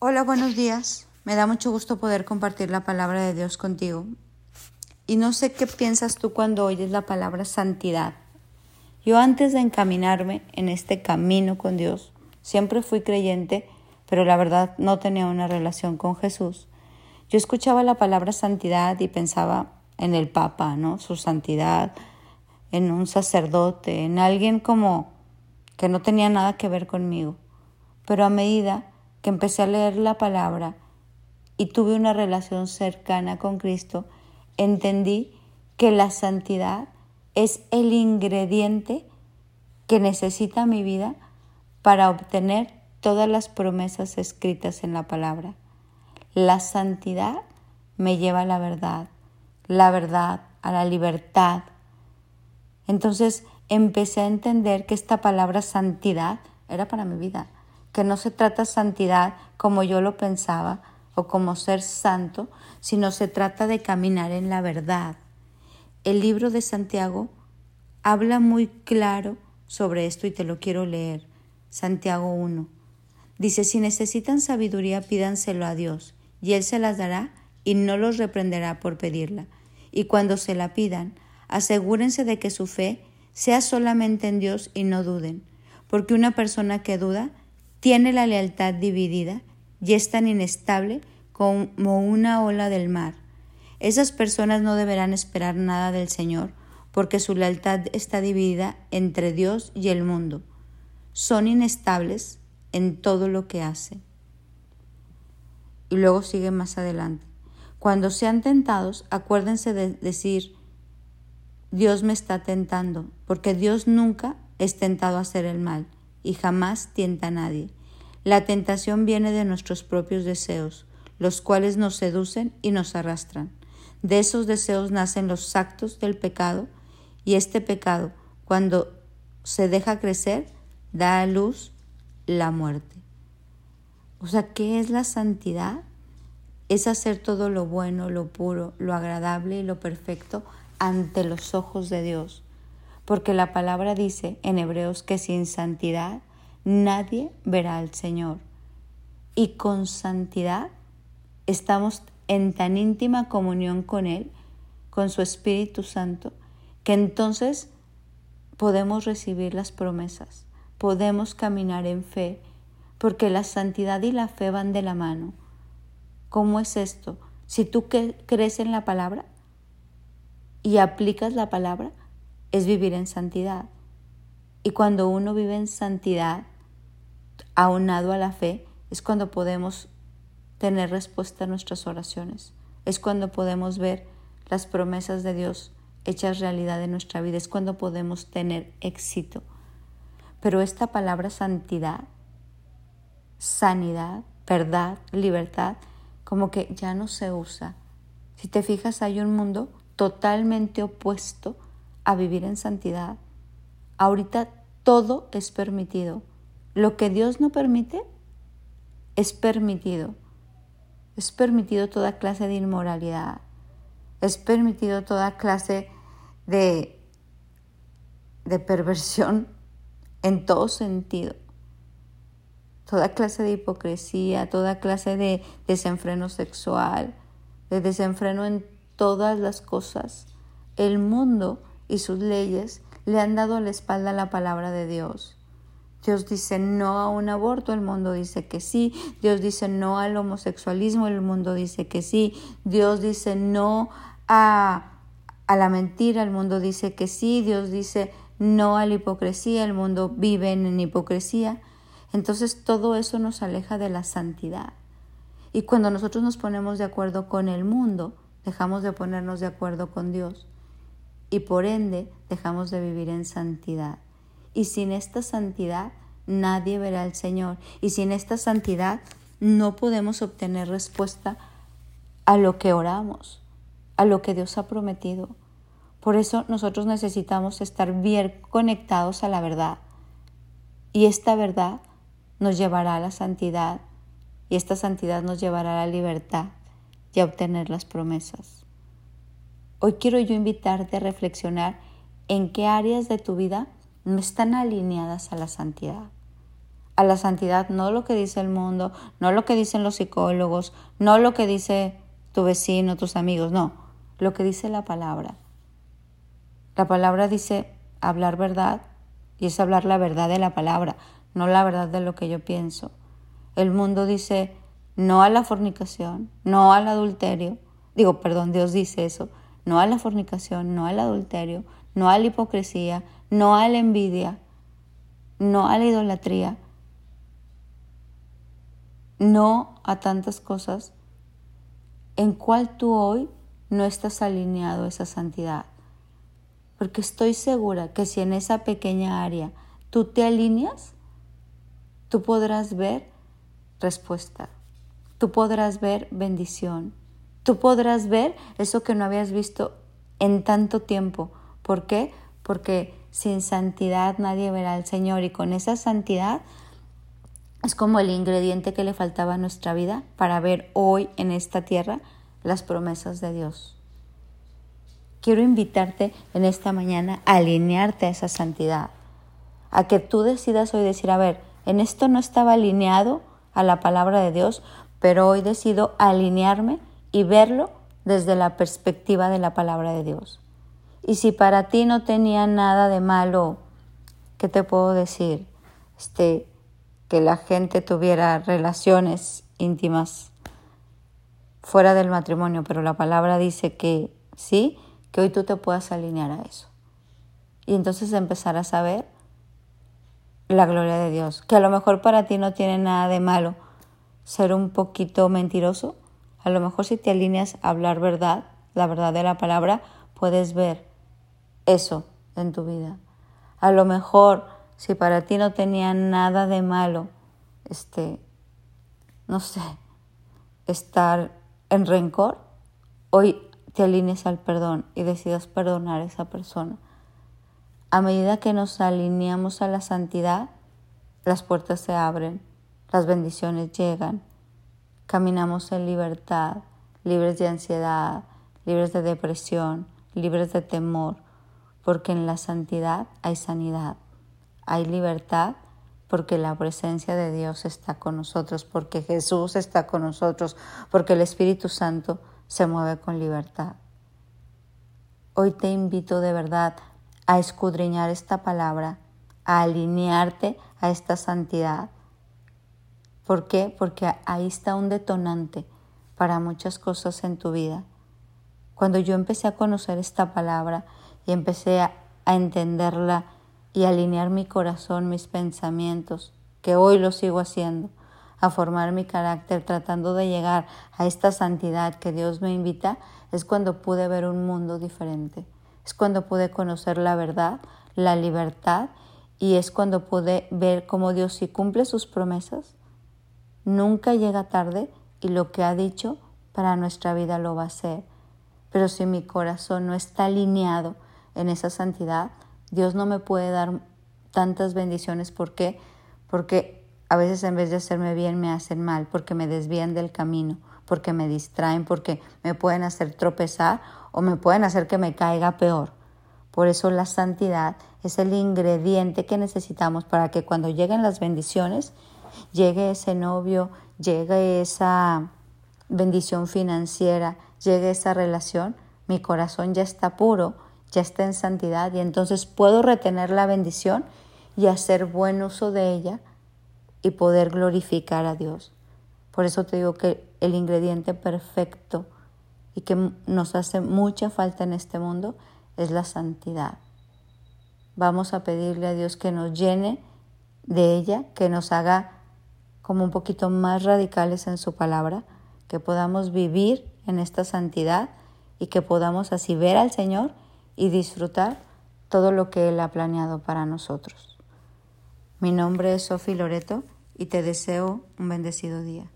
Hola, buenos días. Me da mucho gusto poder compartir la palabra de Dios contigo. Y no sé qué piensas tú cuando oyes la palabra santidad. Yo antes de encaminarme en este camino con Dios, siempre fui creyente, pero la verdad no tenía una relación con Jesús. Yo escuchaba la palabra santidad y pensaba en el Papa, ¿no? Su santidad, en un sacerdote, en alguien como que no tenía nada que ver conmigo. Pero a medida que empecé a leer la palabra y tuve una relación cercana con Cristo, entendí que la santidad es el ingrediente que necesita mi vida para obtener todas las promesas escritas en la palabra. La santidad me lleva a la verdad, la verdad a la libertad. Entonces empecé a entender que esta palabra santidad era para mi vida que no se trata santidad como yo lo pensaba o como ser santo, sino se trata de caminar en la verdad. El libro de Santiago habla muy claro sobre esto y te lo quiero leer. Santiago 1. Dice, si necesitan sabiduría, pídanselo a Dios, y Él se las dará y no los reprenderá por pedirla. Y cuando se la pidan, asegúrense de que su fe sea solamente en Dios y no duden, porque una persona que duda tiene la lealtad dividida y es tan inestable como una ola del mar. Esas personas no deberán esperar nada del Señor, porque su lealtad está dividida entre Dios y el mundo. Son inestables en todo lo que hacen. Y luego sigue más adelante. Cuando sean tentados, acuérdense de decir, Dios me está tentando, porque Dios nunca es tentado a hacer el mal y jamás tienta a nadie. La tentación viene de nuestros propios deseos, los cuales nos seducen y nos arrastran. De esos deseos nacen los actos del pecado y este pecado, cuando se deja crecer, da a luz la muerte. O sea, ¿qué es la santidad? Es hacer todo lo bueno, lo puro, lo agradable y lo perfecto ante los ojos de Dios porque la palabra dice en Hebreos que sin santidad nadie verá al Señor. Y con santidad estamos en tan íntima comunión con Él, con su Espíritu Santo, que entonces podemos recibir las promesas, podemos caminar en fe, porque la santidad y la fe van de la mano. ¿Cómo es esto? Si tú crees en la palabra y aplicas la palabra, es vivir en santidad. Y cuando uno vive en santidad, aunado a la fe, es cuando podemos tener respuesta a nuestras oraciones. Es cuando podemos ver las promesas de Dios hechas realidad en nuestra vida. Es cuando podemos tener éxito. Pero esta palabra santidad, sanidad, verdad, libertad, como que ya no se usa. Si te fijas, hay un mundo totalmente opuesto a vivir en santidad. Ahorita todo es permitido. Lo que Dios no permite es permitido. Es permitido toda clase de inmoralidad. Es permitido toda clase de, de perversión en todo sentido. Toda clase de hipocresía, toda clase de desenfreno sexual, de desenfreno en todas las cosas. El mundo y sus leyes le han dado la espalda a la palabra de Dios. Dios dice no a un aborto, el mundo dice que sí. Dios dice no al homosexualismo, el mundo dice que sí. Dios dice no a, a la mentira, el mundo dice que sí. Dios dice no a la hipocresía, el mundo vive en hipocresía. Entonces todo eso nos aleja de la santidad. Y cuando nosotros nos ponemos de acuerdo con el mundo, dejamos de ponernos de acuerdo con Dios y por ende dejamos de vivir en santidad. Y sin esta santidad nadie verá al Señor. Y sin esta santidad no podemos obtener respuesta a lo que oramos, a lo que Dios ha prometido. Por eso nosotros necesitamos estar bien conectados a la verdad. Y esta verdad nos llevará a la santidad y esta santidad nos llevará a la libertad y a obtener las promesas. Hoy quiero yo invitarte a reflexionar en qué áreas de tu vida no están alineadas a la santidad. a la santidad, no lo que dice el mundo, no lo que dicen los psicólogos, no lo que dice tu vecino, tus amigos, no, lo que dice la palabra. La palabra dice hablar verdad y es hablar la verdad de la palabra, no la verdad de lo que yo pienso. El mundo dice no a la fornicación, no al adulterio. Digo, perdón, Dios dice eso, no a la fornicación, no al adulterio, no a la hipocresía, no a la envidia, no a la idolatría no a tantas cosas en cual tú hoy no estás alineado esa santidad. Porque estoy segura que si en esa pequeña área tú te alineas, tú podrás ver respuesta, tú podrás ver bendición, tú podrás ver eso que no habías visto en tanto tiempo. ¿Por qué? Porque sin santidad nadie verá al Señor y con esa santidad es como el ingrediente que le faltaba a nuestra vida para ver hoy en esta tierra las promesas de Dios. Quiero invitarte en esta mañana a alinearte a esa santidad, a que tú decidas hoy decir, a ver, en esto no estaba alineado a la palabra de Dios, pero hoy decido alinearme y verlo desde la perspectiva de la palabra de Dios. Y si para ti no tenía nada de malo, ¿qué te puedo decir? Este, que la gente tuviera relaciones íntimas fuera del matrimonio, pero la palabra dice que sí, que hoy tú te puedas alinear a eso. Y entonces empezar a saber la gloria de Dios, que a lo mejor para ti no tiene nada de malo ser un poquito mentiroso, a lo mejor si te alineas a hablar verdad, la verdad de la palabra, puedes ver eso en tu vida. A lo mejor si para ti no tenía nada de malo, este, no sé, estar en rencor, hoy te alinees al perdón y decidas perdonar a esa persona. A medida que nos alineamos a la santidad, las puertas se abren, las bendiciones llegan, caminamos en libertad, libres de ansiedad, libres de depresión, libres de temor, porque en la santidad hay sanidad hay libertad porque la presencia de Dios está con nosotros, porque Jesús está con nosotros, porque el Espíritu Santo se mueve con libertad. Hoy te invito de verdad a escudriñar esta palabra, a alinearte a esta santidad. ¿Por qué? Porque ahí está un detonante para muchas cosas en tu vida. Cuando yo empecé a conocer esta palabra y empecé a, entenderla, y alinear mi corazón, mis pensamientos, que hoy lo sigo haciendo, a formar mi carácter, tratando de llegar a esta santidad que Dios me invita, es cuando pude ver un mundo diferente. Es cuando pude conocer la verdad, la libertad y es cuando pude ver cómo Dios si cumple sus promesas, nunca llega tarde y lo que ha dicho para nuestra vida lo va a hacer. Pero si mi corazón no está alineado en esa santidad, Dios no me puede dar tantas bendiciones. ¿Por qué? Porque a veces en vez de hacerme bien me hacen mal, porque me desvían del camino, porque me distraen, porque me pueden hacer tropezar o me pueden hacer que me caiga peor. Por eso la santidad es el ingrediente que necesitamos para que cuando lleguen las bendiciones, llegue ese novio, llegue esa bendición financiera, llegue esa relación, mi corazón ya está puro ya está en santidad y entonces puedo retener la bendición y hacer buen uso de ella y poder glorificar a Dios. Por eso te digo que el ingrediente perfecto y que nos hace mucha falta en este mundo es la santidad. Vamos a pedirle a Dios que nos llene de ella, que nos haga como un poquito más radicales en su palabra, que podamos vivir en esta santidad y que podamos así ver al Señor y disfrutar todo lo que Él ha planeado para nosotros. Mi nombre es Sofi Loreto y te deseo un bendecido día.